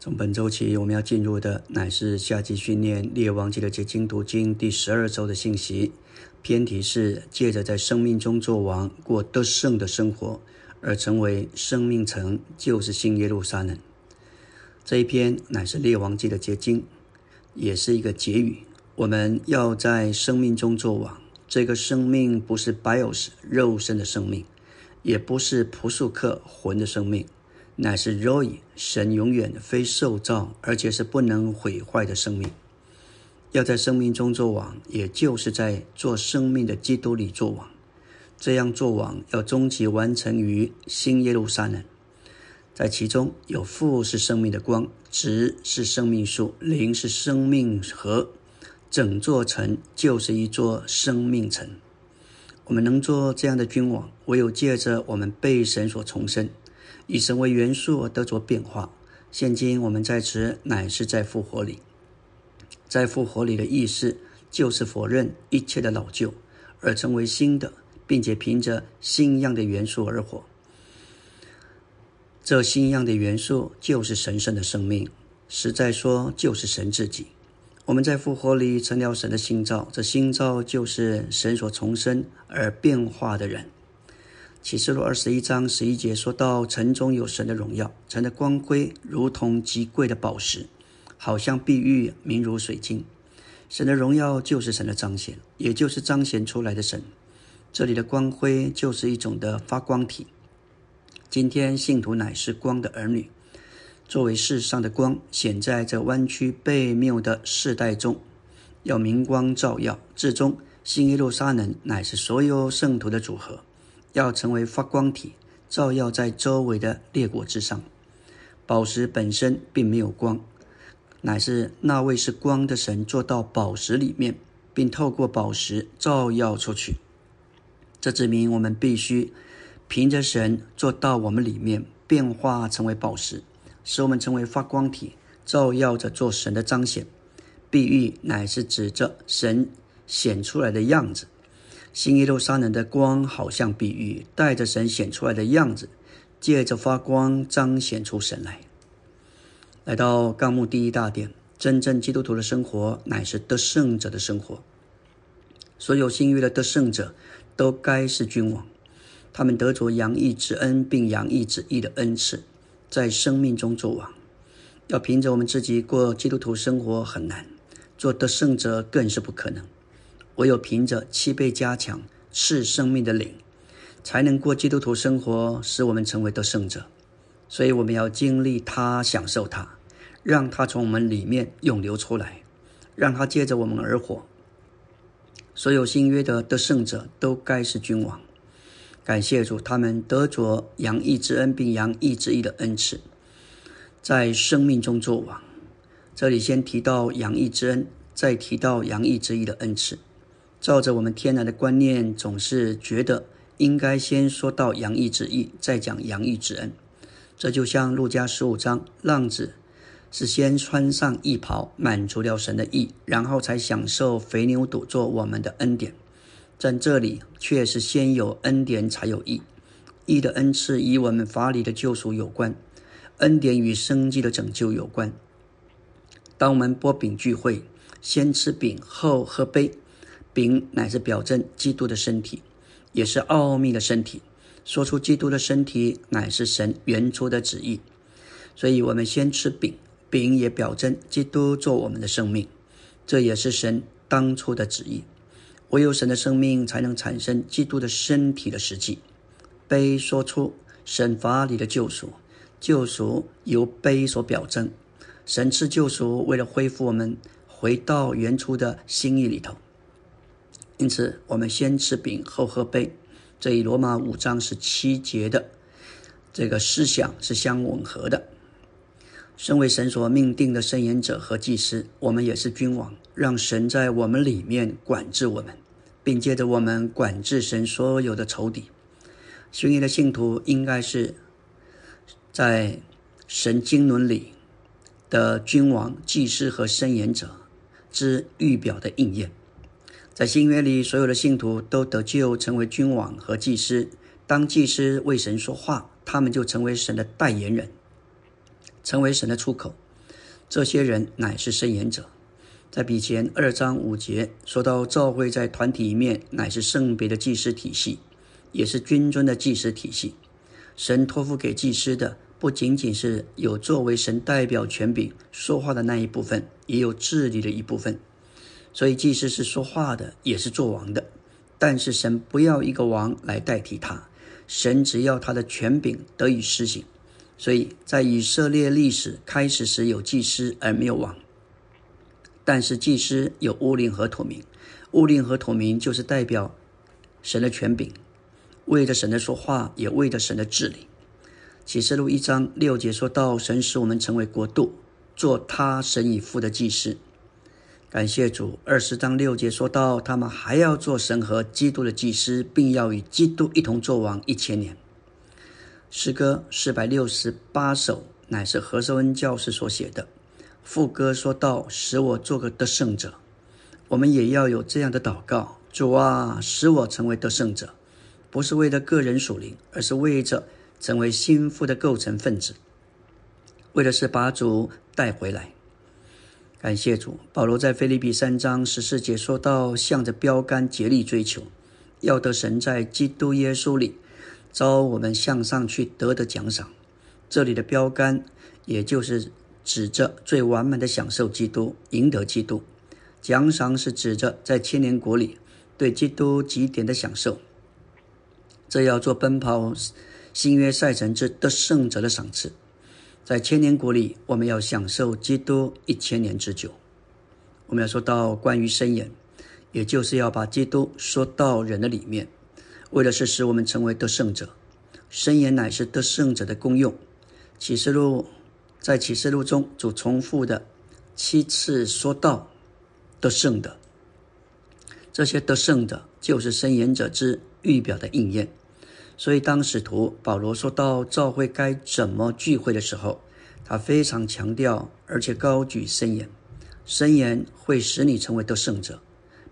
从本周起，我们要进入的乃是夏季训练列王记的结晶读经第十二周的信息。偏题是借着在生命中做王、过得胜的生活，而成为生命城，就是新耶路撒冷。这一篇乃是列王记的结晶，也是一个结语。我们要在生命中做王。这个生命不是 bios 肉身的生命，也不是朴素克魂的生命。乃是 Roy 神永远非受造，而且是不能毁坏的生命。要在生命中做王，也就是在做生命的基督里做王。这样做王，要终极完成于新耶路撒冷。在其中有父是生命的光，子是生命树，灵是生命河，整座城就是一座生命城。我们能做这样的君王，唯有借着我们被神所重生。以神为元素而得着变化。现今我们在此乃是在复活里，在复活里的意思就是否认一切的老旧，而成为新的，并且凭着新样的元素而活。这新样的元素就是神圣的生命，实在说就是神自己。我们在复活里成了神的新造，这新造就是神所重生而变化的人。启示录二十一章十一节说到：城中有神的荣耀，城的光辉如同极贵的宝石，好像碧玉，明如水晶。神的荣耀就是神的彰显，也就是彰显出来的神。这里的光辉就是一种的发光体。今天信徒乃是光的儿女，作为世上的光，显在这弯曲背谬的世代中，要明光照耀。至终，新耶路撒冷乃是所有圣徒的组合。要成为发光体，照耀在周围的裂果之上。宝石本身并没有光，乃是那位是光的神做到宝石里面，并透过宝石照耀出去。这指明我们必须凭着神做到我们里面变化成为宝石，使我们成为发光体，照耀着做神的彰显。碧玉乃是指着神显出来的样子。新耶路撒冷的光好像比喻，带着神显出来的样子，借着发光彰显出神来。来到纲目第一大殿，真正基督徒的生活乃是得胜者的生活。所有新约的得胜者都该是君王，他们得着洋溢之恩并洋溢之义的恩赐，在生命中做王。要凭着我们自己过基督徒生活很难，做得胜者更是不可能。唯有凭着七倍加强是生命的灵，才能过基督徒生活，使我们成为得胜者。所以我们要经历他，享受他，让他从我们里面涌流出来，让他借着我们而活。所有新约的得胜者都该是君王。感谢主，他们得着洋溢之恩，并洋溢之意的恩赐，在生命中作王。这里先提到洋溢之恩，再提到洋溢之意的恩赐。照着我们天然的观念，总是觉得应该先说到洋溢之意，再讲洋溢之恩。这就像路加十五章，浪子是先穿上义袍，满足了神的意，然后才享受肥牛肚做我们的恩典。在这里却是先有恩典，才有义。义的恩赐与我们法理的救赎有关，恩典与生机的拯救有关。当我们拨饼聚会，先吃饼，后喝杯。饼乃是表征基督的身体，也是奥秘的身体。说出基督的身体乃是神原初的旨意，所以我们先吃饼，饼也表征基督做我们的生命，这也是神当初的旨意。唯有神的生命才能产生基督的身体的实际。杯说出神法里的救赎，救赎由杯所表征。神赐救赎，为了恢复我们回到原初的心意里头。因此，我们先吃饼后喝杯，这与罗马五章十七节的这个思想是相吻合的。身为神所命定的圣言者和祭司，我们也是君王，让神在我们里面管制我们，并借着我们管制神所有的仇敌。信义的信徒应该是在神经纶里的君王、祭司和圣言者之预表的应验。在新约里，所有的信徒都得救，成为君王和祭司。当祭司为神说话，他们就成为神的代言人，成为神的出口。这些人乃是圣言者。在比前二章五节说到，教会在团体里面乃是圣别的祭司体系，也是君尊的祭司体系。神托付给祭司的，不仅仅是有作为神代表权柄说话的那一部分，也有治理的一部分。所以，祭司是说话的，也是做王的。但是，神不要一个王来代替他，神只要他的权柄得以施行。所以在以色列历史开始时，有祭司而没有王。但是，祭司有乌灵和土明，乌灵和土明就是代表神的权柄。为着神的说话，也为着神的治理。启示录一章六节说到：“神使我们成为国度，做他神以父的祭司。”感谢主。二十章六节说到：“他们还要做神和基督的祭司，并要与基督一同作王一千年。”诗歌四百六十八首乃是何寿恩教士所写的。副歌说到：“使我做个得胜者。”我们也要有这样的祷告：“主啊，使我成为得胜者。”不是为了个人属灵，而是为着成为心腹的构成分子，为的是把主带回来。感谢主，保罗在腓立比三章十四节说到：“向着标杆竭力追求，要得神在基督耶稣里招我们向上去得的奖赏。”这里的标杆，也就是指着最完美的享受基督，赢得基督；奖赏是指着在千年国里对基督极点的享受。这要做奔跑新约赛程之得胜者的赏赐，在千年国里，我们要享受基督一千年之久。我们要说到关于圣言，也就是要把基督说到人的里面，为的是使我们成为得胜者。圣言乃是得胜者的功用。启示录在启示录中，主重复的七次说到得胜的，这些得胜的，就是圣言者之预表的应验。所以，当使徒保罗说到教会该怎么聚会的时候，他非常强调，而且高举圣言。圣言会使你成为得胜者。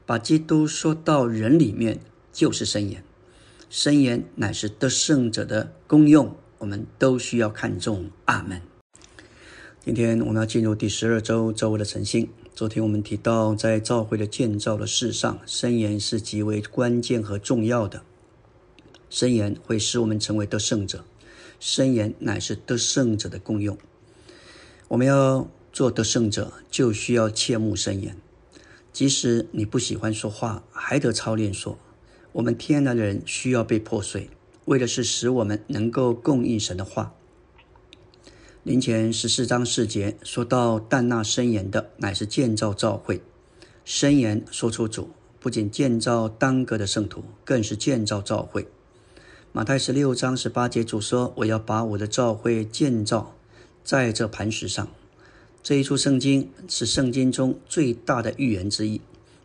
把基督说到人里面，就是圣言。圣言乃是得胜者的功用，我们都需要看重。阿门。今天我们要进入第十二周周围的诚信。昨天我们提到，在教会的建造的事上，圣言是极为关键和重要的。圣言会使我们成为得胜者，圣言乃是得胜者的功用。我们要做得胜者，就需要切慕圣言。即使你不喜欢说话，还得操练说。我们天然的人需要被破碎，为的是使我们能够供应神的话。林前十四章四节说到，但那圣言的，乃是建造教会。圣言说出主，不仅建造当个的圣徒，更是建造教会。马太十六章十八节主说：“我要把我的教会建造在这磐石上。”这一处圣经是圣经中最大的预言之一。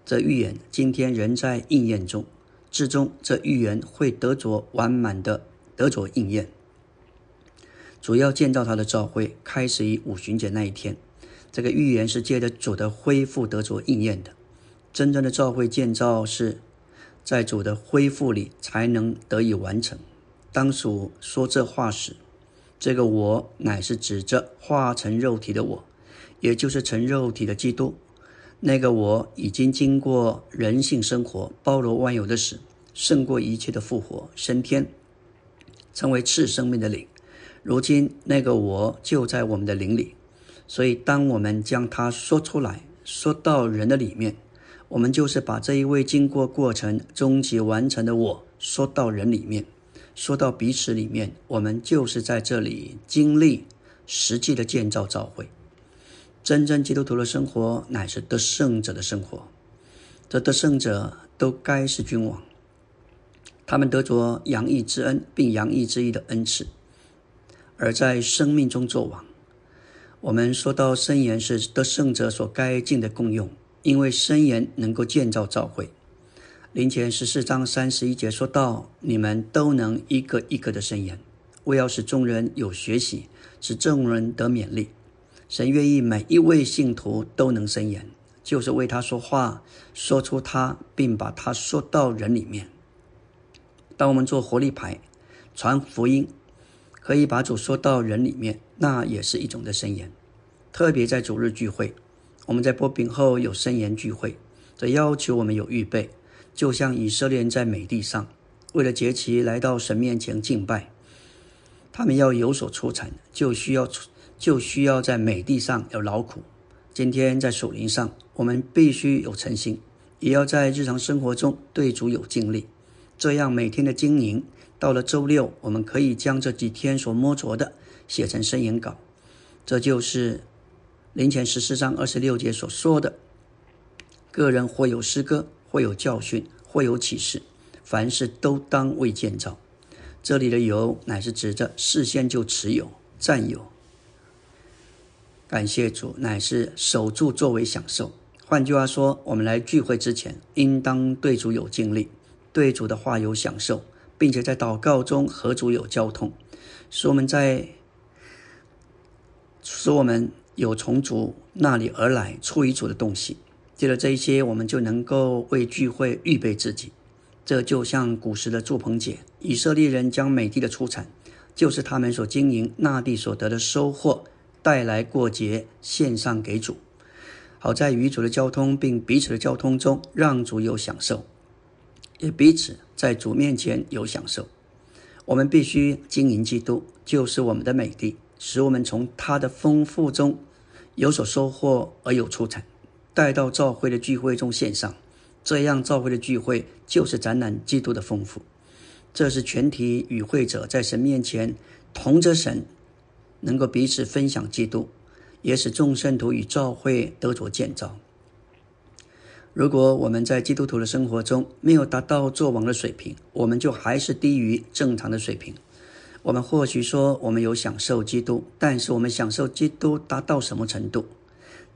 这预言今天仍在应验中，至终这预言会得着完满的得着应验。主要建造他的教会，开始于五旬节那一天。这个预言是借着主的恢复得着应验的。真正的教会建造是。在主的恢复里才能得以完成。当属说这话时，这个我乃是指着化成肉体的我，也就是成肉体的基督。那个我已经经过人性生活，包罗万有的死，胜过一切的复活升天，成为次生命的灵。如今那个我就在我们的灵里，所以当我们将它说出来，说到人的里面。我们就是把这一位经过过程、终极完成的我说到人里面，说到彼此里面，我们就是在这里经历实际的建造召会。真正基督徒的生活乃是得胜者的生活，这得胜者都该是君王，他们得着洋溢之恩并洋溢之意的恩赐，而在生命中作王。我们说到圣言是得胜者所该尽的功用。因为申言能够建造教会，林前十四章三十一节说到：“你们都能一个一个的申言，为要使众人有学习，使众人得勉励。神愿意每一位信徒都能申言，就是为他说话，说出他，并把他说到人里面。当我们做活力牌，传福音，可以把主说到人里面，那也是一种的申言。特别在主日聚会，我们在播饼后有圣言聚会，这要求我们有预备，就像以色列人在美地上，为了节期来到神面前敬拜，他们要有所出产，就需要就需要在美地上要劳苦。今天在属灵上，我们必须有诚心，也要在日常生活中对主有尽力，这样每天的经营，到了周六，我们可以将这几天所摸着的写成声言稿，这就是林前十四章二十六节所说的：个人或有诗歌，会有教训，会有启示，凡事都当为建造。这里的有乃是指着事先就持有、占有。感谢主，乃是守住作为享受。换句话说，我们来聚会之前，应当对主有经历，对主的话有享受，并且在祷告中和主有交通，使我们在使我们有从主那里而来出于主的东西。借着这一些，我们就能够为聚会预备自己。这就像古时的祝棚节，以色列人将美地的出产，就是他们所经营那地所得的收获。带来过节献上给主，好在与主的交通并彼此的交通中，让主有享受，也彼此在主面前有享受。我们必须经营基督，就是我们的美地，使我们从他的丰富中有所收获而有出产，带到教会的聚会中献上。这样教会的聚会就是展览基督的丰富。这是全体与会者在神面前同着神。能够彼此分享基督，也使众圣徒与教会得着建造。如果我们在基督徒的生活中没有达到做王的水平，我们就还是低于正常的水平。我们或许说我们有享受基督，但是我们享受基督达到什么程度？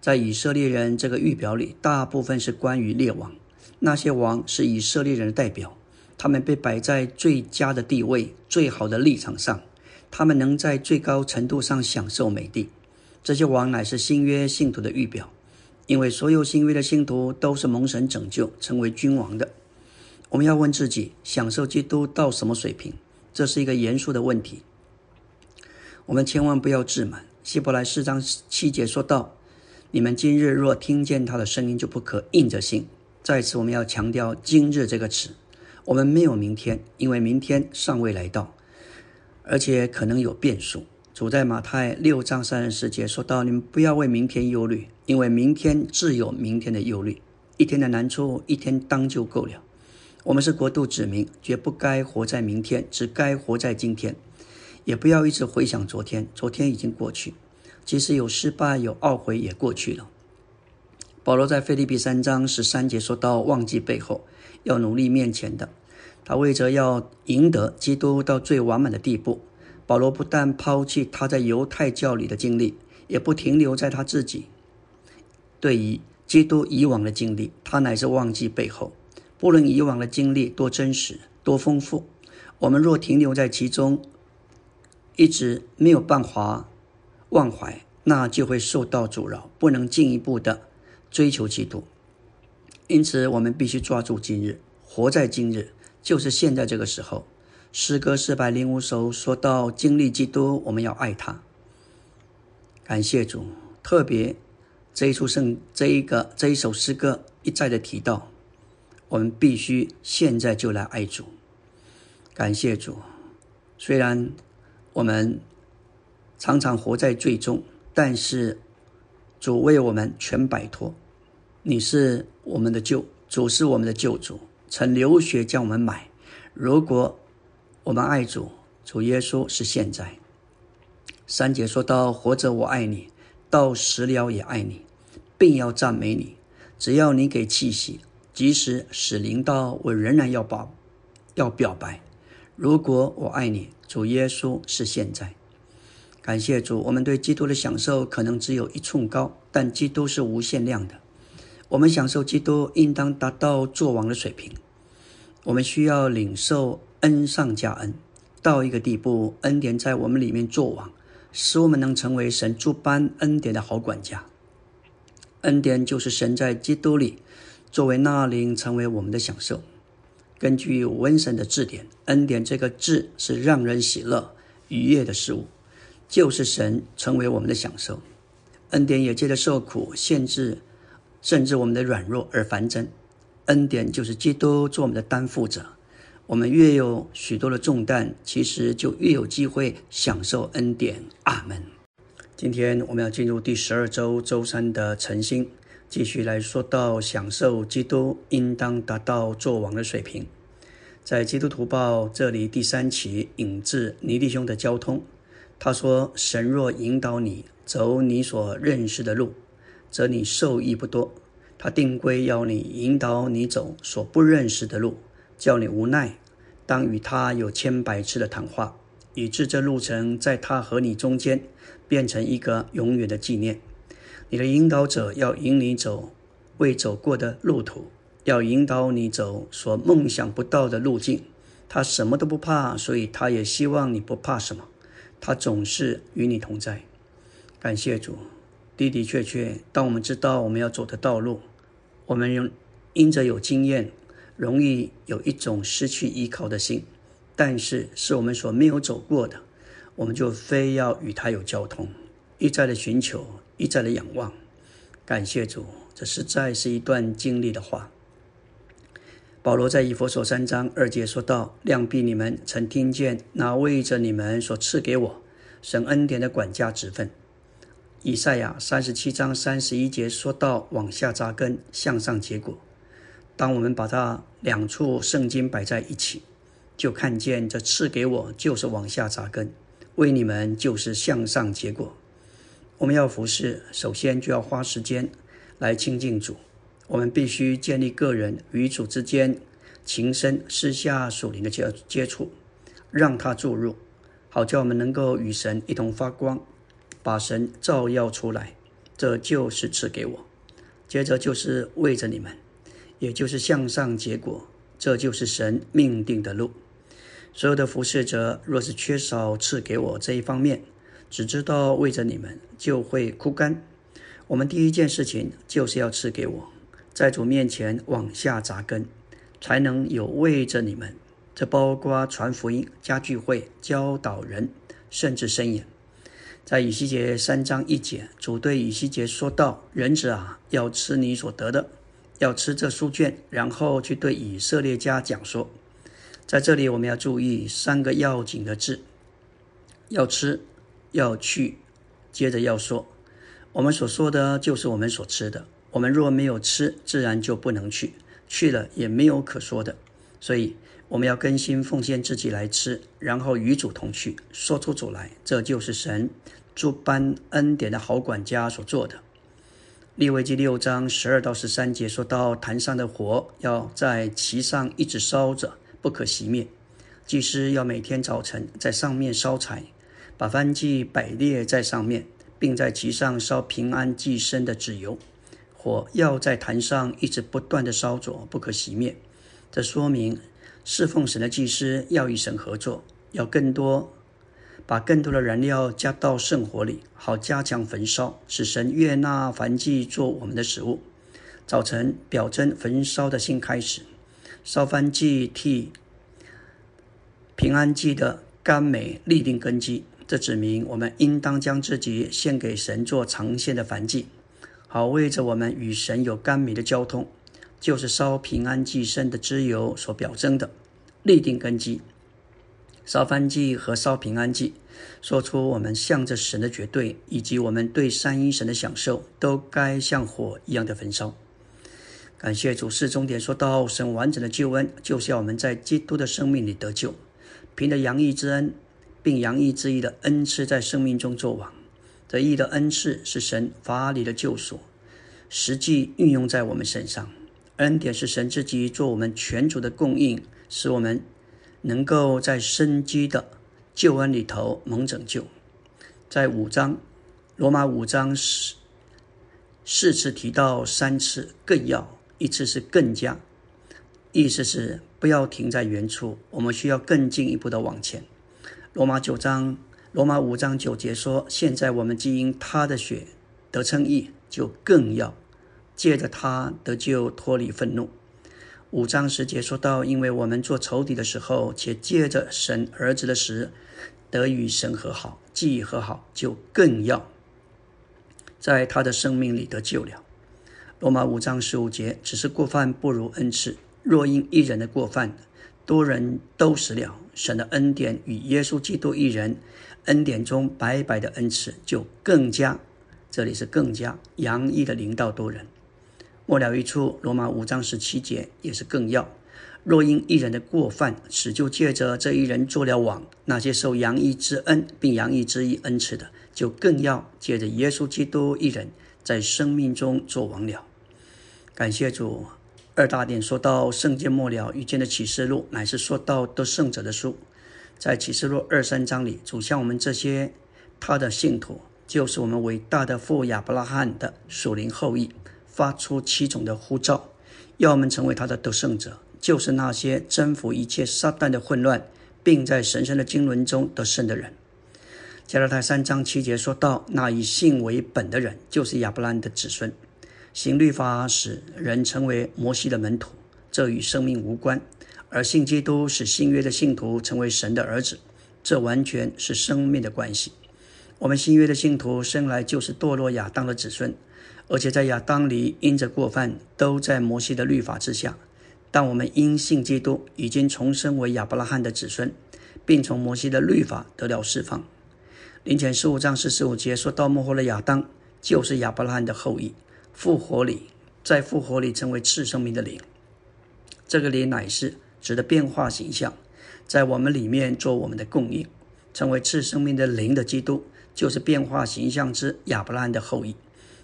在以色列人这个预表里，大部分是关于列王，那些王是以色列人的代表，他们被摆在最佳的地位、最好的立场上。他们能在最高程度上享受美地，这些王乃是新约信徒的预表，因为所有新约的信徒都是蒙神拯救成为君王的。我们要问自己：享受基督到什么水平？这是一个严肃的问题。我们千万不要自满。希伯来四章七节说道：“你们今日若听见他的声音，就不可硬着心。”在此，我们要强调“今日”这个词。我们没有明天，因为明天尚未来到。而且可能有变数。主在马太六章三十四节说到：“你们不要为明天忧虑，因为明天自有明天的忧虑。一天的难处，一天当就够了。”我们是国度子民，绝不该活在明天，只该活在今天。也不要一直回想昨天，昨天已经过去。即使有失败、有懊悔，也过去了。保罗在腓立比三章十三节说到：“忘记背后，要努力面前的。”他为着要赢得基督到最完满的地步，保罗不但抛弃他在犹太教里的经历，也不停留在他自己对于基督以往的经历，他乃是忘记背后。不论以往的经历多真实、多丰富，我们若停留在其中，一直没有办法忘怀，那就会受到阻挠，不能进一步的追求基督。因此，我们必须抓住今日，活在今日。就是现在这个时候，诗歌四百零五首说到经历基督，我们要爱他。感谢主，特别这一出圣这一个这一首诗歌一再的提到，我们必须现在就来爱主。感谢主，虽然我们常常活在最终，但是主为我们全摆脱。你是我们的救主，是我们的救主。曾流血将我们买。如果我们爱主，主耶稣是现在。三姐说到：“活着我爱你，到死了也爱你，并要赞美你。只要你给气息，即使死灵到，我仍然要保，要表白。如果我爱你，主耶稣是现在。感谢主，我们对基督的享受可能只有一寸高，但基督是无限量的。我们享受基督，应当达到作王的水平。我们需要领受恩上加恩，到一个地步，恩典在我们里面作王，使我们能成为神诸般恩典的好管家。恩典就是神在基督里作为那灵，成为我们的享受。根据温神的字典，恩典这个字是让人喜乐、愉悦的事物，就是神成为我们的享受。恩典也借着受苦、限制，甚至我们的软弱而繁增。恩典就是基督做我们的担负者。我们越有许多的重担，其实就越有机会享受恩典。阿门。今天我们要进入第十二周周三的晨星，继续来说到享受基督应当达到作王的水平。在基督徒报这里第三期引自尼弟兄的交通，他说：“神若引导你。”走你所认识的路，则你受益不多。他定规要你引导你走所不认识的路，叫你无奈，当与他有千百次的谈话，以致这路程在他和你中间变成一个永远的纪念。你的引导者要引你走未走过的路途，要引导你走所梦想不到的路径。他什么都不怕，所以他也希望你不怕什么。他总是与你同在。感谢主，的的确确，当我们知道我们要走的道路，我们用因着有经验，容易有一种失去依靠的心。但是是我们所没有走过的，我们就非要与他有交通，一再的寻求，一再的仰望。感谢主，这实在是一段经历的话。保罗在以佛所三章二节说道：“量必你们曾听见那为着你们所赐给我神恩典的管家职分。”以赛亚三十七章三十一节说到往下扎根，向上结果。当我们把它两处圣经摆在一起，就看见这赐给我就是往下扎根，为你们就是向上结果。我们要服侍，首先就要花时间来亲近主。我们必须建立个人与主之间情深私下属灵的接接触，让他注入，好叫我们能够与神一同发光。把神照耀出来，这就是赐给我。接着就是为着你们，也就是向上结果，这就是神命定的路。所有的服侍者若是缺少赐给我这一方面，只知道为着你们，就会枯干。我们第一件事情就是要赐给我，在主面前往下扎根，才能有为着你们。这包括传福音、加聚会、教导人，甚至伸言。在以西结三章一节，主对以西结说道：“人子啊，要吃你所得的，要吃这书卷，然后去对以色列家讲说。”在这里，我们要注意三个要紧的字：要吃，要去，接着要说。我们所说的就是我们所吃的。我们若没有吃，自然就不能去，去了也没有可说的。所以，我们要更新奉献自己来吃，然后与主同去，说出主来。这就是神。诸般恩典的好管家所做的。利未记六章十二到十三节说到，坛上的火要在其上一直烧着，不可熄灭。祭司要每天早晨在上面烧柴，把燔祭摆列在上面，并在其上烧平安祭牲的脂油。火要在坛上一直不断的烧着，不可熄灭。这说明侍奉神的祭司要与神合作，要更多。把更多的燃料加到圣火里，好加强焚烧，使神悦纳燔祭做我们的食物。早晨表征焚烧的新开始，烧燔祭替平安祭的甘美立定根基。这指明我们应当将自己献给神做长线的燔祭，好为着我们与神有甘美的交通，就是烧平安祭生的之油所表征的立定根基。烧燔祭和烧平安祭，说出我们向着神的绝对，以及我们对三一神的享受，都该像火一样的焚烧。感谢主，是终点说到神完整的救恩，就是要我们在基督的生命里得救，凭着洋溢之恩，并洋溢之意的恩赐在生命中作王。这义的恩赐是神法理的救赎，实际运用在我们身上。恩典是神自己做我们全族的供应，使我们。能够在生机的救恩里头蒙拯救，在五章罗马五章四四次提到三次更要，一次是更加，意思是不要停在原处，我们需要更进一步的往前。罗马九章罗马五章九节说，现在我们既因他的血得称义，就更要借着他得救，脱离愤怒。五章十节说到，因为我们做仇敌的时候，且借着神儿子的时，得与神和好；既和好，就更要在他的生命里得救了。罗马五章十五节，只是过犯不如恩赐。若因一人的过犯，多人都死了，神的恩典与耶稣基督一人恩典中白白的恩赐就更加，这里是更加洋溢的临到多人。末了一处，罗马五章十七节也是更要。若因一人的过犯，使就借着这一人做了网，那些受洋溢之恩并洋溢之意恩赐的，就更要借着耶稣基督一人在生命中做网了。感谢主。二大点说到圣经末了遇见的启示录，乃是说到得胜者的书。在启示录二三章里，主向我们这些他的信徒，就是我们伟大的父亚伯拉罕的属灵后裔，发出七种的呼召，要我们成为他的得胜者，就是那些征服一切撒旦的混乱，并在神圣的经纶中得胜的人。加拉太三章七节说到，那以信为本的人，就是亚伯拉罕的子孙。行律法使人成为摩西的门徒，这与生命无关；而信基督使新约的信徒成为神的儿子，这完全是生命的关系。我们新约的信徒生来就是堕落亚当的子孙，而且在亚当里因着过犯都在摩西的律法之下。但我们因信基督已经重生为亚伯拉罕的子孙，并从摩西的律法得了释放。林前十五章四十五节说到幕后的亚当就是亚伯拉罕的后裔。复活里，在复活里成为次生命的灵，这个灵乃是指的变化形象，在我们里面做我们的供应，成为次生命的灵的基督，就是变化形象之亚伯拉罕的后裔。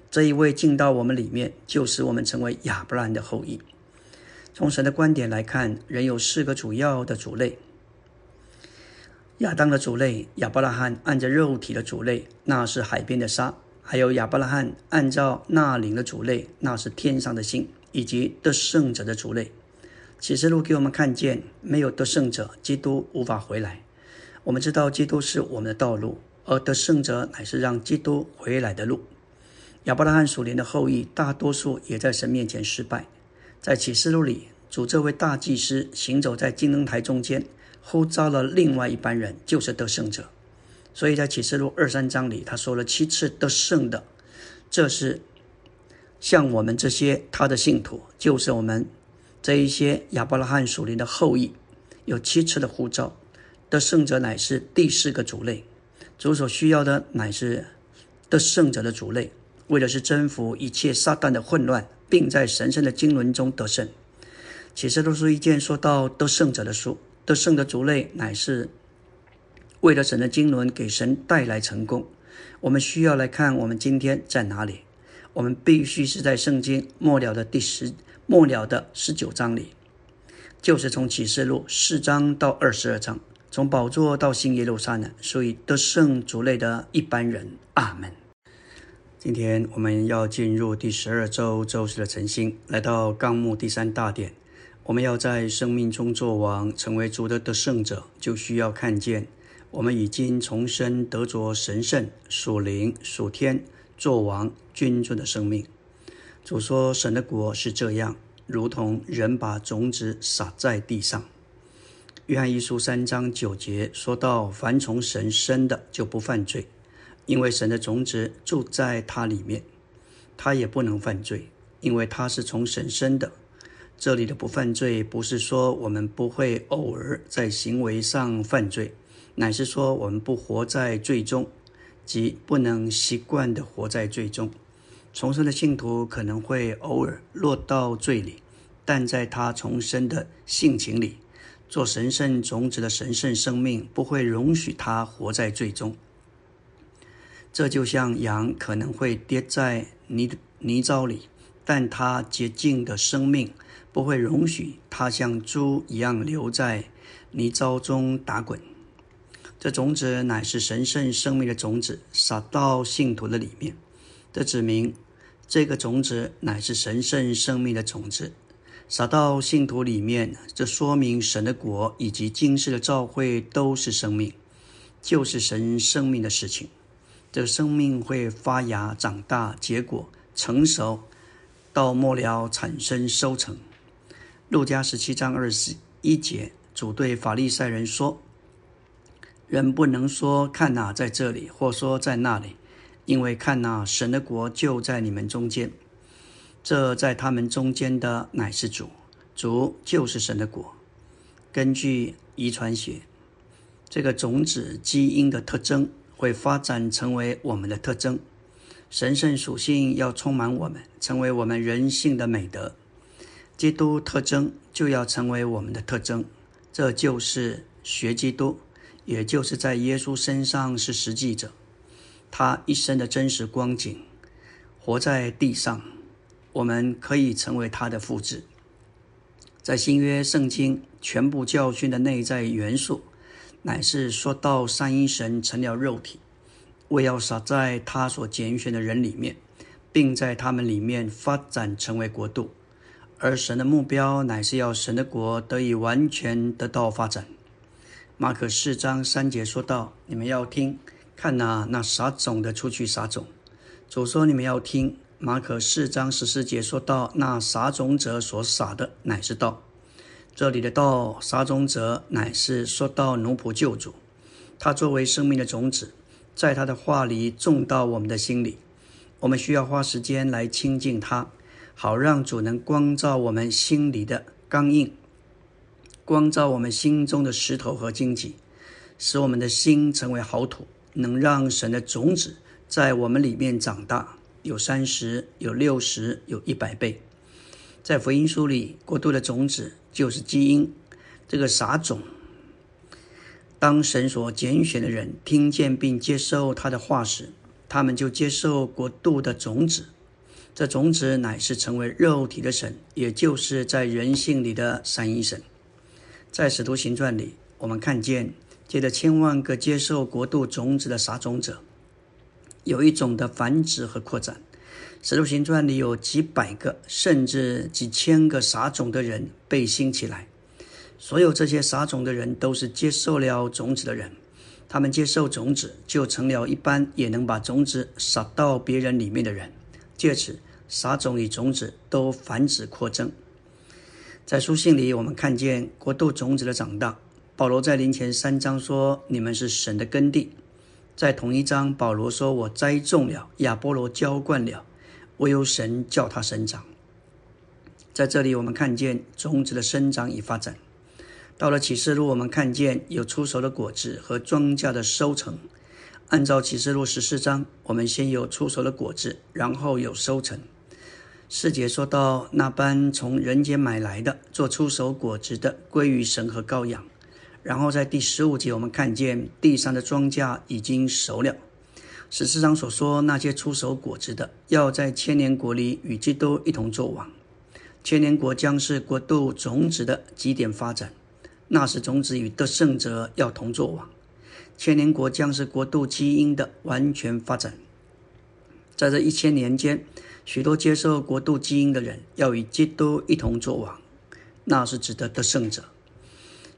这一位进到我们里面，就使我们成为亚伯拉罕的后裔。从神的观点来看，人有四个主要的主类：亚当的主类，亚伯拉罕按着肉体的主类，那是海边的沙。还有亚伯拉罕按照那灵的主类，那是天上的星，以及得胜者的主类。启示录给我们看见，没有得胜者，基督无法回来。我们知道基督是我们的道路，而得胜者乃是让基督回来的路。亚伯拉罕属灵的后裔，大多数也在神面前失败。在启示录里，主这位大祭司行走在金灯台中间，呼召了另外一班人，就是得胜者。所以在启示录二三章里，他说了七次得胜的，这是像我们这些他的信徒，就是我们这一些亚伯拉罕属灵的后裔，有七次的呼召。得胜者乃是第四个主类，主所需要的乃是得胜者的主类，为的是征服一切撒旦的混乱，并在神圣的经纶中得胜。启示录书一件说到得胜者的书，得胜的主类乃是。为了神的经纶给神带来成功，我们需要来看我们今天在哪里。我们必须是在圣经末了的第十末了的十九章里，就是从启示录四章到二十二章，从宝座到新耶路撒冷，所以得胜族类的一般人。阿门。今天我们要进入第十二周周四的晨星，来到纲目第三大点。我们要在生命中作王，成为主的得胜者，就需要看见。我们已经重生，得着神圣属灵属天作王君尊的生命。主说：“神的国是这样，如同人把种子撒在地上。”约翰一书三章九节说到：“凡从神生的，就不犯罪，因为神的种子住在他里面。他也不能犯罪，因为他是从神生的。”这里的不犯罪，不是说我们不会偶尔在行为上犯罪。乃是说，我们不活在罪中，即不能习惯的活在罪中。重生的信徒可能会偶尔落到罪里，但在他重生的性情里，做神圣种子的神圣生命不会容许他活在罪中。这就像羊可能会跌在泥泥沼里，但他洁净的生命不会容许他像猪一样留在泥沼中打滚。这种子乃是神圣生命的种子，撒到信徒的里面。这指明这个种子乃是神圣生命的种子，撒到信徒里面。这说明神的国以及今世的召会都是生命，就是神生命的事情。这生命会发芽、长大、结果、成熟，到末了产生收成。路加十七章二十一节，主对法利赛人说。人不能说看哪在这里，或说在那里。因为看呐，神的国就在你们中间。这在他们中间的乃是主，主就是神的国。根据遗传学，这个种子基因的特征会发展成为我们的特征。神圣属性要充满我们，成为我们人性的美德。基督特征就要成为我们的特征，这就是学基督，也就是在耶稣身上是实际者，他一生的真实光景，活在地上。我们可以成为他的复制。在新约圣经全部教训的内在元素，乃是说到三一神成了肉体，为要撒在他所拣选的人里面，并在他们里面发展成为国度。而神的目标乃是要神的国得以完全得到发展。马可四章三节说道：“你们要听，看呐，那撒种的出去撒种。”主说：“你们要听。”马可四章十四节说到：“那撒种者所撒的乃是道。”这里的道撒种者乃是说到奴仆救主，他作为生命的种子，在他的话里种到我们的心里。我们需要花时间来亲近他，好让主能光照我们心里的刚硬，光照我们心中的石头和荆棘，使我们的心成为好土，能让神的种子在我们里面长大。有三十，有六十，有一百倍。在福音书里，国度的种子就是基因。这个撒种，当神所拣选的人听见并接受他的话时，他们就接受国度的种子。这种子乃是成为肉体的神，也就是在人性里的三一神。在使徒行传里，我们看见，借着千万个接受国度种子的撒种者。有一种的繁殖和扩展，《使徒行传》里有几百个甚至几千个撒种的人被兴起来。所有这些撒种的人都是接受了种子的人，他们接受种子，就成了一般也能把种子撒到别人里面的人。借此，撒种与种子都繁殖扩增。在书信里，我们看见国度种子的长大。保罗在临前三章说：“你们是神的耕地。”在同一章，保罗说：“我栽种了，亚波罗浇灌了，唯有神叫它生长。”在这里，我们看见种子的生长与发展。到了启示录，我们看见有出熟的果子和庄稼的收成。按照启示录十四章，我们先有出熟的果子，然后有收成。四节说到那般从人间买来的做出熟果子的，归于神和羔羊。然后在第十五节，我们看见地上的庄稼已经熟了。十四章所说那些出手果子的，要在千年国里与基督一同作王。千年国将是国度种子的极点发展，那时种子与得胜者要同作王。千年国将是国度基因的完全发展。在这一千年间，许多接受国度基因的人要与基督一同作王，那是指的得胜者。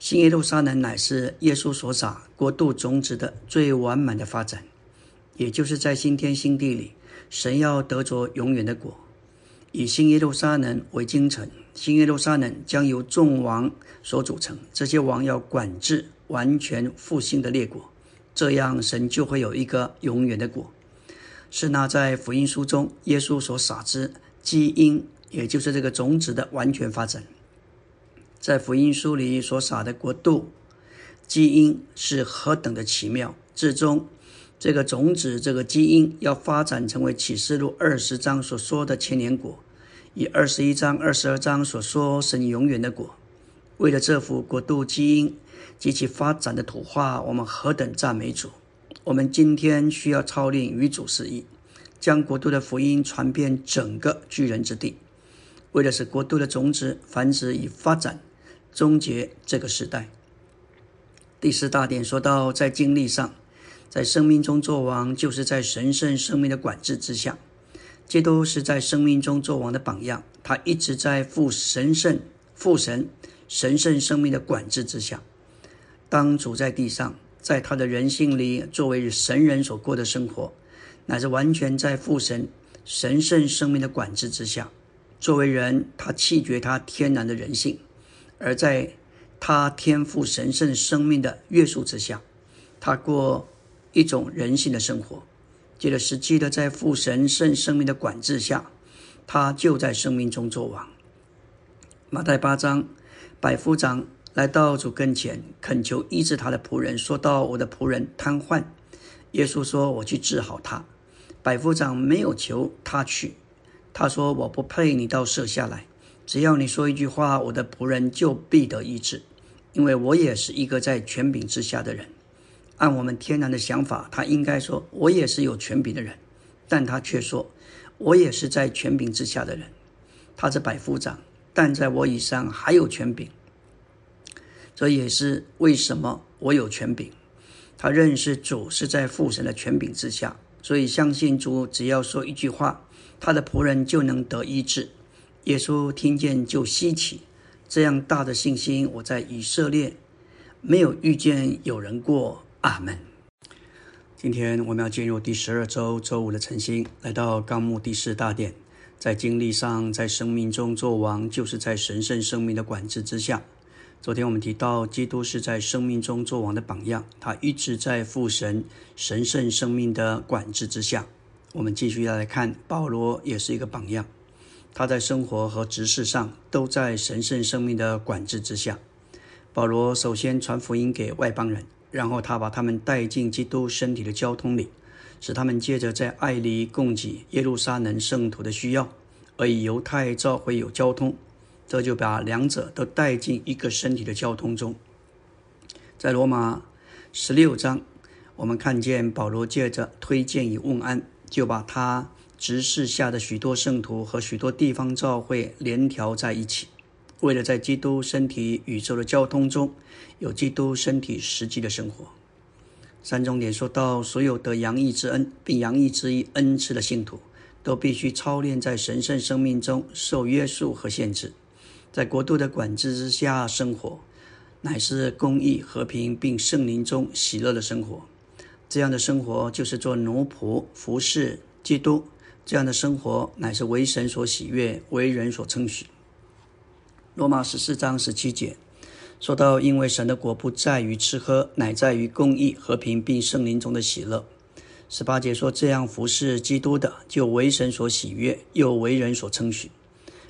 新耶路撒冷乃是耶稣所撒国度种子的最完满的发展，也就是在新天新地里，神要得着永远的果。以新耶路撒冷为京城，新耶路撒冷将由众王所组成，这些王要管制完全复兴的列国，这样神就会有一个永远的果。是那在福音书中耶稣所撒之基因，也就是这个种子的完全发展。在福音书里所撒的国度基因是何等的奇妙！至终，这个种子、这个基因要发展成为启示录二十章所说的千年果，以二十一章、二十二章所说神永远的果。为了这幅国度基因及其发展的图画，我们何等赞美主！我们今天需要操练与主示意，将国度的福音传遍整个巨人之地，为的是国度的种子繁殖与发展。终结这个时代。第四大点说到，在经历上，在生命中做王，就是在神圣生命的管制之下。基督是在生命中做王的榜样，他一直在父神圣、父神神圣生命的管制之下。当主在地上，在他的人性里，作为神人所过的生活，乃是完全在父神神圣生命的管制之下。作为人，他弃绝他天然的人性。而在他天赋神圣生命的约束之下，他过一种人性的生活，借着实际的在父神圣生命的管制下，他就在生命中作王。马太八章，百夫长来到主跟前，恳求医治他的仆人，说到我的仆人瘫痪。耶稣说：“我去治好他。”百夫长没有求他去，他说：“我不配你到舍下来，只要你说一句话，我的仆人就必得医治，因为我也是一个在权柄之下的人。”按我们天然的想法，他应该说：“我也是有权柄的人。”但他却说：“我也是在权柄之下的人。”他是百夫长。但在我以上还有权柄，这也是为什么我有权柄。他认识主是在父神的权柄之下，所以相信主只要说一句话，他的仆人就能得医治。耶稣听见就稀奇，这样大的信心，我在以色列没有遇见有人过。阿门。今天我们要进入第十二周周五的晨星，来到纲目第四大殿。在经历上，在生命中做王，就是在神圣生命的管制之下。昨天我们提到，基督是在生命中做王的榜样，他一直在父神神圣生命的管制之下。我们继续来看，保罗也是一个榜样，他在生活和执事上都在神圣生命的管制之下。保罗首先传福音给外邦人，然后他把他们带进基督身体的交通里。使他们借着在爱里供给耶路撒冷圣徒的需要，而以犹太教会有交通，这就把两者都带进一个身体的交通中。在罗马十六章，我们看见保罗借着推荐与问安，就把他执事下的许多圣徒和许多地方教会联调在一起，为了在基督身体宇宙的交通中有基督身体实际的生活。三重点说到，所有得洋溢之恩并洋溢之一恩赐的信徒，都必须操练在神圣生命中受约束和限制，在国度的管制之下生活，乃是公义、和平并圣灵中喜乐的生活。这样的生活就是做奴仆服侍基督。这样的生活乃是为神所喜悦，为人所称许。罗马十四章十七节。说到，因为神的国不在于吃喝，乃在于公义、和平，并圣灵中的喜乐。十八节说，这样服侍基督的，就为神所喜悦，又为人所称许。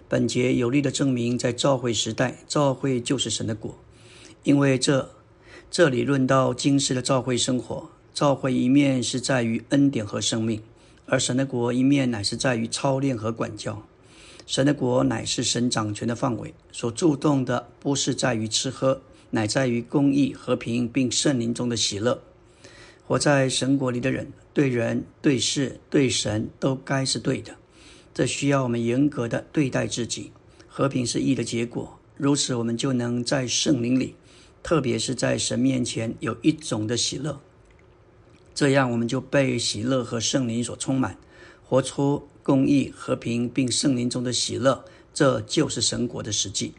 本节有力的证明，在召会时代，召会就是神的国。因为这这里论到今世的召会生活，召会一面是在于恩典和生命，而神的国一面乃是在于操练和管教。神的国乃是神掌权的范围，所注重的不是在于吃喝，乃在于公义、和平，并圣灵中的喜乐。活在神国里的人，对人、对事、对神都该是对的。这需要我们严格的对待自己。和平是义的结果，如此我们就能在圣灵里，特别是在神面前有一种的喜乐。这样我们就被喜乐和圣灵所充满，活出。公义、和平，并圣灵中的喜乐，这就是神国的实际。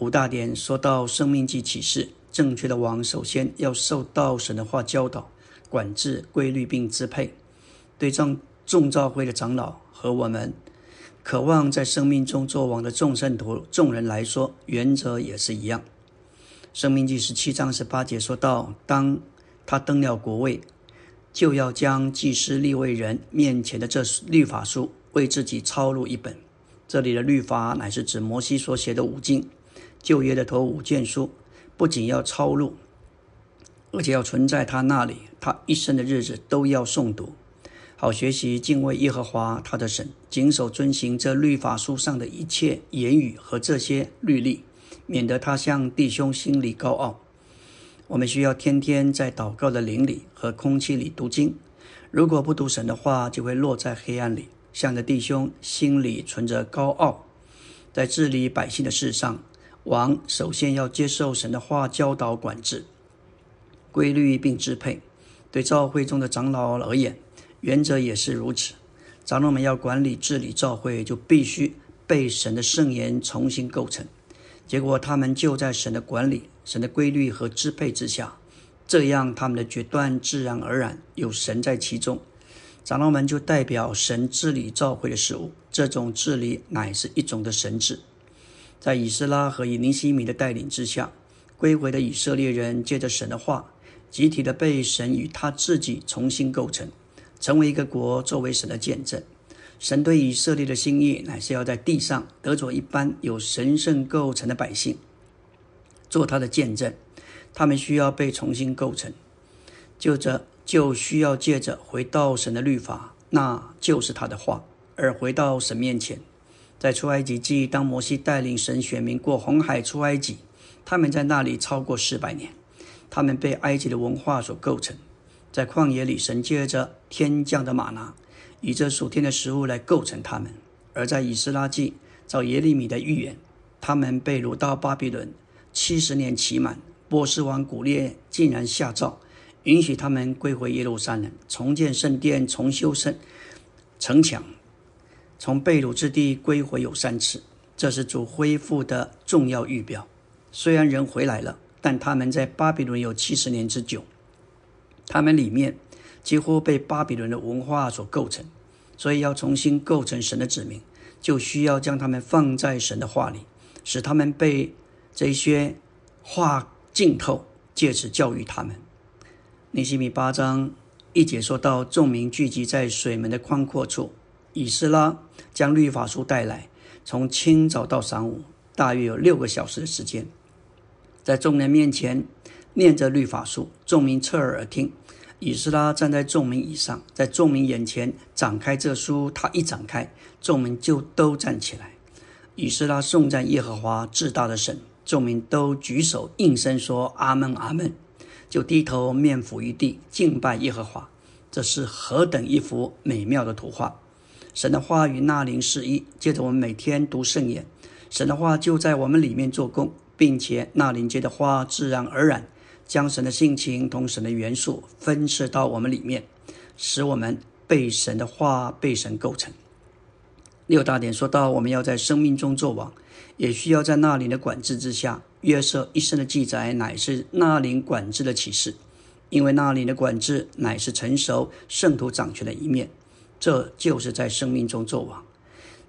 五大点说到生命记启示，正确的王首先要受到神的话教导、管制、规律并支配。对众众教会的长老和我们渴望在生命中做王的众圣徒、众人来说，原则也是一样。生命记十七章十八节说到，当他登了国位。就要将祭司立位人面前的这律法书为自己抄录一本。这里的律法乃是指摩西所写的五经，旧约的头五卷书，不仅要抄录，而且要存在他那里，他一生的日子都要诵读，好学习敬畏耶和华他的神，谨守遵行这律法书上的一切言语和这些律例，免得他向弟兄心里高傲。我们需要天天在祷告的灵里和空气里读经。如果不读神的话，就会落在黑暗里，向着弟兄心里存着高傲。在治理百姓的事上，王首先要接受神的话教导、管制、规律并支配。对教会中的长老而言，原则也是如此。长老们要管理治理教会，就必须被神的圣言重新构成。结果，他们就在神的管理。神的规律和支配之下，这样他们的决断自然而然有神在其中。长老们就代表神治理召会的事物，这种治理乃是一种的神治。在以斯拉和以尼西米的带领之下，归回的以色列人借着神的话，集体的被神与他自己重新构成。成为一个国，作为神的见证。神对以色列的心意，乃是要在地上得着一般有神圣构成的百姓，做他的见证。他们需要被重新构成，就着就需要借着回到神的律法，那就是他的话，而回到神面前。在出埃及记，当摩西带领神选民过红海出埃及，他们在那里超过四百年，他们被埃及的文化所构成。在旷野里，神借着天降的玛拿。以这属天的食物来构成他们，而在以斯拉记照耶利米的预言，他们被掳到巴比伦，七十年期满，波斯王古列竟然下诏，允许他们归回耶路撒冷，重建圣殿，重修圣城墙。从被掳之地归回有三次，这是主恢复的重要预表。虽然人回来了，但他们在巴比伦有七十年之久，他们里面。几乎被巴比伦的文化所构成，所以要重新构成神的子民，就需要将他们放在神的话里，使他们被这些话浸透，借此教育他们。尼西米八章一节说到，众民聚集在水门的宽阔处，以斯拉将律法书带来，从清早到晌午，大约有六个小时的时间，在众人面前念着律法书，众民侧耳听。以斯拉站在众民以上，在众民眼前展开这书，他一展开，众民就都站起来。以斯拉颂赞耶和华至大的神，众民都举手应声说：“阿门，阿门。”就低头面伏于地敬拜耶和华。这是何等一幅美妙的图画！神的话语纳灵是一，接着我们每天读圣言，神的话就在我们里面做工，并且纳灵接的话自然而然。将神的性情同神的元素分设到我们里面，使我们被神的话被神构成。六大点说到，我们要在生命中做王，也需要在那里的管制之下。约瑟一生的记载乃是那灵管制的启示，因为那灵的管制乃是成熟圣徒掌权的一面。这就是在生命中做王，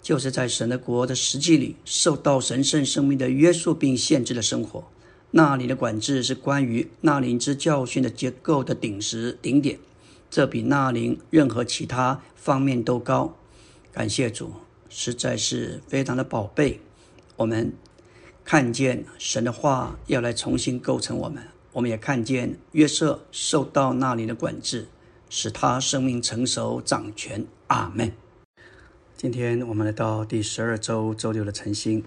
就是在神的国的实际里受到神圣生命的约束并限制的生活。那灵的管制是关于那灵之教训的结构的顶石顶点，这比那灵任何其他方面都高。感谢主，实在是非常的宝贝。我们看见神的话要来重新构成我们，我们也看见约瑟受到那里的管制，使他生命成熟掌权。阿门。今天我们来到第十二周周六的晨星。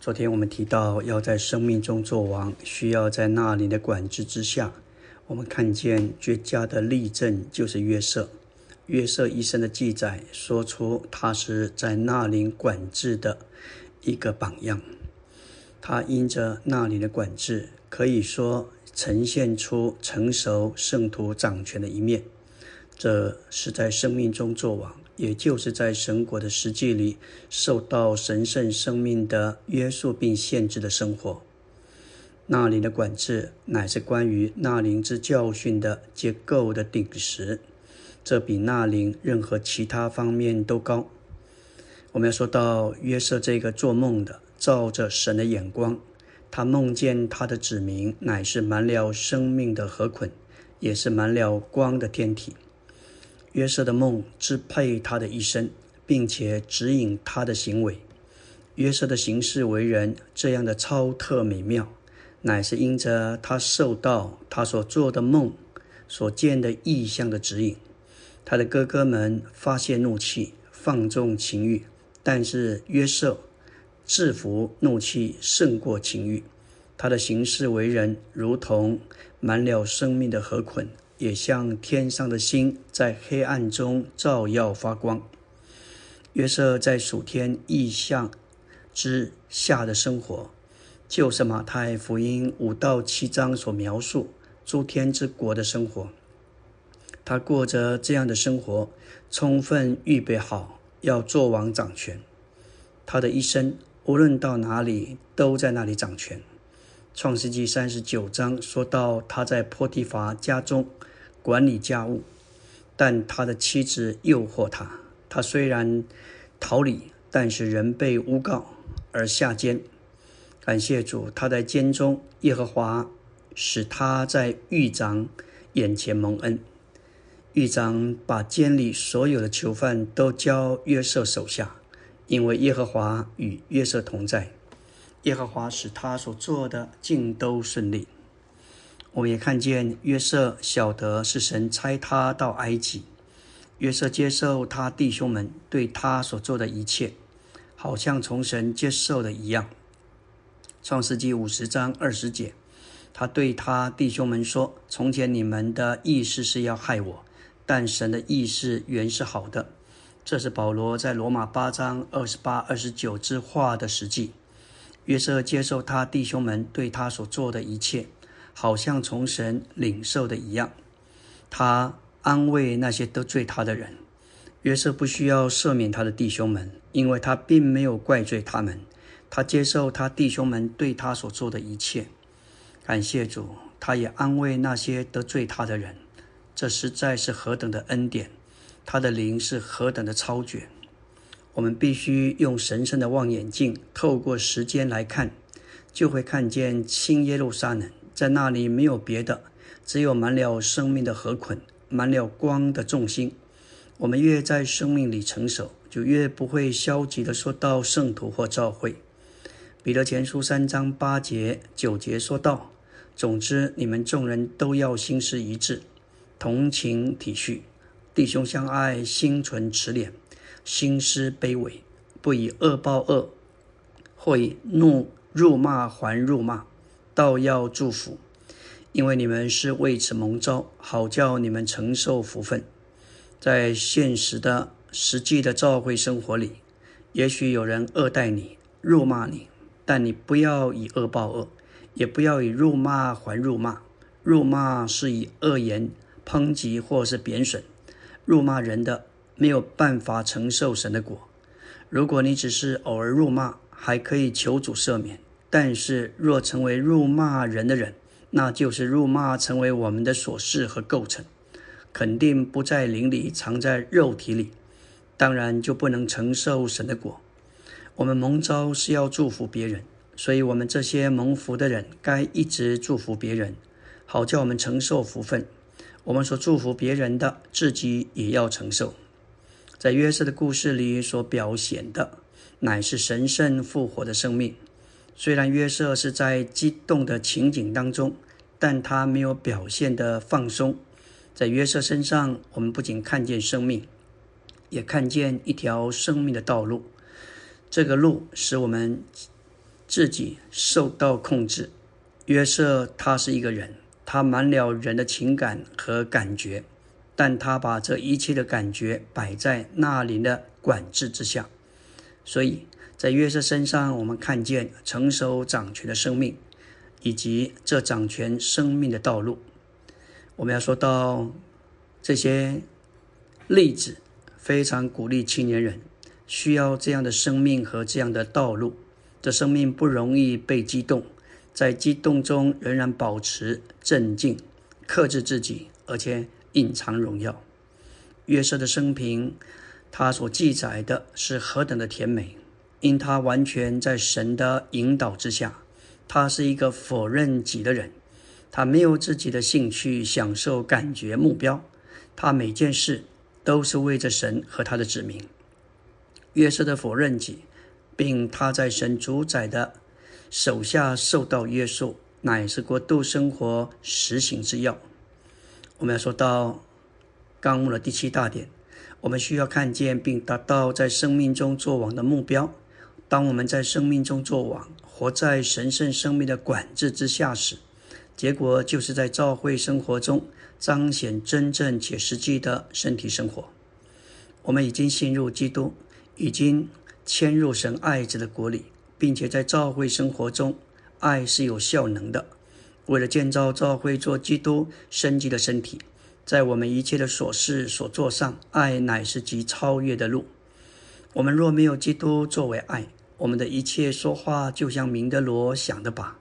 昨天我们提到，要在生命中做王，需要在那里的管制之下。我们看见绝佳的例证就是约瑟。约瑟一生的记载说出他是在那灵管制的一个榜样。他因着那里的管制，可以说呈现出成熟圣徒掌权的一面。这是在生命中做王。也就是在神国的实际里，受到神圣生命的约束并限制的生活。那灵的管制乃是关于那灵之教训的结构的顶石，这比那灵任何其他方面都高。我们要说到约瑟这个做梦的，照着神的眼光，他梦见他的子民乃是满了生命的河捆，也是满了光的天体。约瑟的梦支配他的一生，并且指引他的行为。约瑟的行事为人这样的超特美妙，乃是因着他受到他所做的梦、所见的异象的指引。他的哥哥们发泄怒气，放纵情欲，但是约瑟制服怒气，胜过情欲。他的行事为人如同满了生命的河捆。也像天上的星，在黑暗中照耀发光。约瑟在属天意象之下的生活，就是马太福音五到七章所描述诸天之国的生活。他过着这样的生活，充分预备好要做王掌权。他的一生，无论到哪里，都在那里掌权。创世纪三十九章说到，他在波提乏家中。管理家务，但他的妻子诱惑他。他虽然逃离，但是仍被诬告而下监。感谢主，他在监中，耶和华使他在狱长眼前蒙恩。狱长把监里所有的囚犯都交约瑟手下，因为耶和华与约瑟同在，耶和华使他所做的尽都顺利。我们也看见约瑟晓得是神差他到埃及，约瑟接受他弟兄们对他所做的一切，好像从神接受的一样。创世纪五十章二十节，他对他弟兄们说：“从前你们的意思是要害我，但神的意思原是好的。”这是保罗在罗马八章二十八、二十九之话的实际。约瑟接受他弟兄们对他所做的一切。好像从神领受的一样，他安慰那些得罪他的人。约瑟不需要赦免他的弟兄们，因为他并没有怪罪他们。他接受他弟兄们对他所做的一切。感谢主，他也安慰那些得罪他的人。这实在是何等的恩典！他的灵是何等的超绝！我们必须用神圣的望远镜，透过时间来看，就会看见新耶路撒冷。在那里没有别的，只有满了生命的河捆，满了光的重心。我们越在生命里成熟，就越不会消极的说到圣徒或教会。彼得前书三章八节九节说道：“总之，你们众人都要心思一致，同情体恤，弟兄相爱，心存慈怜，心思卑微，不以恶报恶，或以怒辱骂还辱骂。”倒要祝福，因为你们是为此蒙召，好叫你们承受福分。在现实的、实际的教会生活里，也许有人恶待你、辱骂你，但你不要以恶报恶，也不要以辱骂还辱骂。辱骂是以恶言抨击或是贬损，辱骂人的没有办法承受神的果。如果你只是偶尔辱骂，还可以求主赦免。但是，若成为辱骂人的人，那就是辱骂成为我们的琐事和构成，肯定不在灵里，藏在肉体里，当然就不能承受神的果。我们蒙召是要祝福别人，所以我们这些蒙福的人该一直祝福别人，好叫我们承受福分。我们所祝福别人的，自己也要承受。在约瑟的故事里所表现的，乃是神圣复活的生命。虽然约瑟是在激动的情景当中，但他没有表现的放松。在约瑟身上，我们不仅看见生命，也看见一条生命的道路。这个路使我们自己受到控制。约瑟他是一个人，他满了人的情感和感觉，但他把这一切的感觉摆在那里的管制之下，所以。在约瑟身上，我们看见成熟掌权的生命，以及这掌权生命的道路。我们要说到这些例子，非常鼓励青年人需要这样的生命和这样的道路。这生命不容易被激动，在激动中仍然保持镇静，克制自己，而且隐藏荣耀。约瑟的生平，他所记载的是何等的甜美。因他完全在神的引导之下，他是一个否认己的人，他没有自己的兴趣、享受、感觉、目标，他每件事都是为着神和他的子民。约瑟的否认己，并他在神主宰的手下受到约束，乃是国度生活实行之要。我们要说到纲目的第七大点，我们需要看见并达到在生命中作王的目标。当我们在生命中做王，活在神圣生命的管制之下时，结果就是在教会生活中彰显真正且实际的身体生活。我们已经信入基督，已经迁入神爱子的国里，并且在教会生活中，爱是有效能的。为了建造教会做基督升级的身体，在我们一切的所事所做上，爱乃是极超越的路。我们若没有基督作为爱，我们的一切说话就像明德罗想的吧，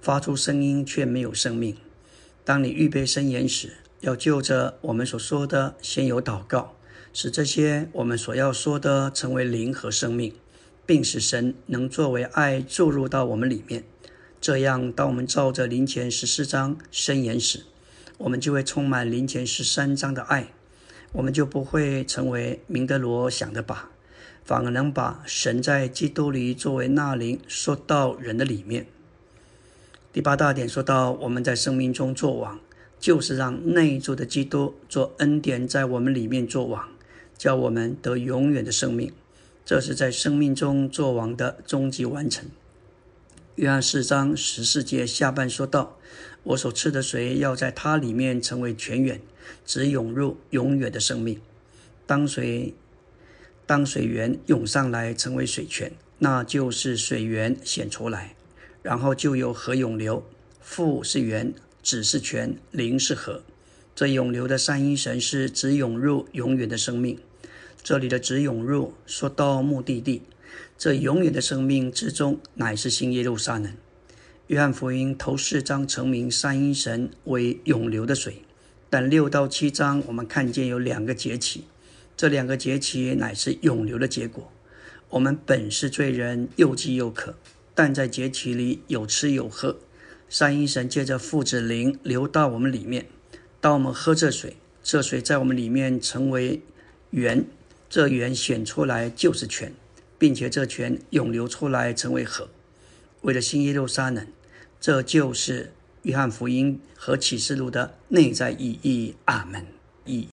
发出声音却没有生命。当你预备声言时，要就着我们所说的先有祷告，使这些我们所要说的成为灵和生命，并使神能作为爱注入到我们里面。这样，当我们照着灵前十四章伸言时，我们就会充满灵前十三章的爱。我们就不会成为明德罗想的把，反而能把神在基督里作为纳灵说到人的里面。第八大点说到，我们在生命中做王，就是让内住的基督做恩典在我们里面做王，叫我们得永远的生命。这是在生命中做王的终极完成。约翰四章十四节下半说道：“我所吃的水要在它里面成为泉源，只涌入永远的生命。当水当水源涌上来成为水泉，那就是水源显出来，然后就有河涌流。父是源，子是泉，灵是河。这涌流的三一神是只涌入永远的生命。这里的只涌入说到目的地。”这永远的生命之中，乃是新耶路撒冷。约翰福音头四章成名三一神为永流的水，但六到七章我们看见有两个节期，这两个节期乃是永流的结果。我们本是罪人，又饥又渴，但在节期里有吃有喝。三一神借着父子灵流到我们里面，当我们喝这水，这水在我们里面成为源，这源显出来就是泉。并且这泉涌流出来成为河，为了新耶路撒冷，这就是约翰福音和启示录的内在意义。阿门。意。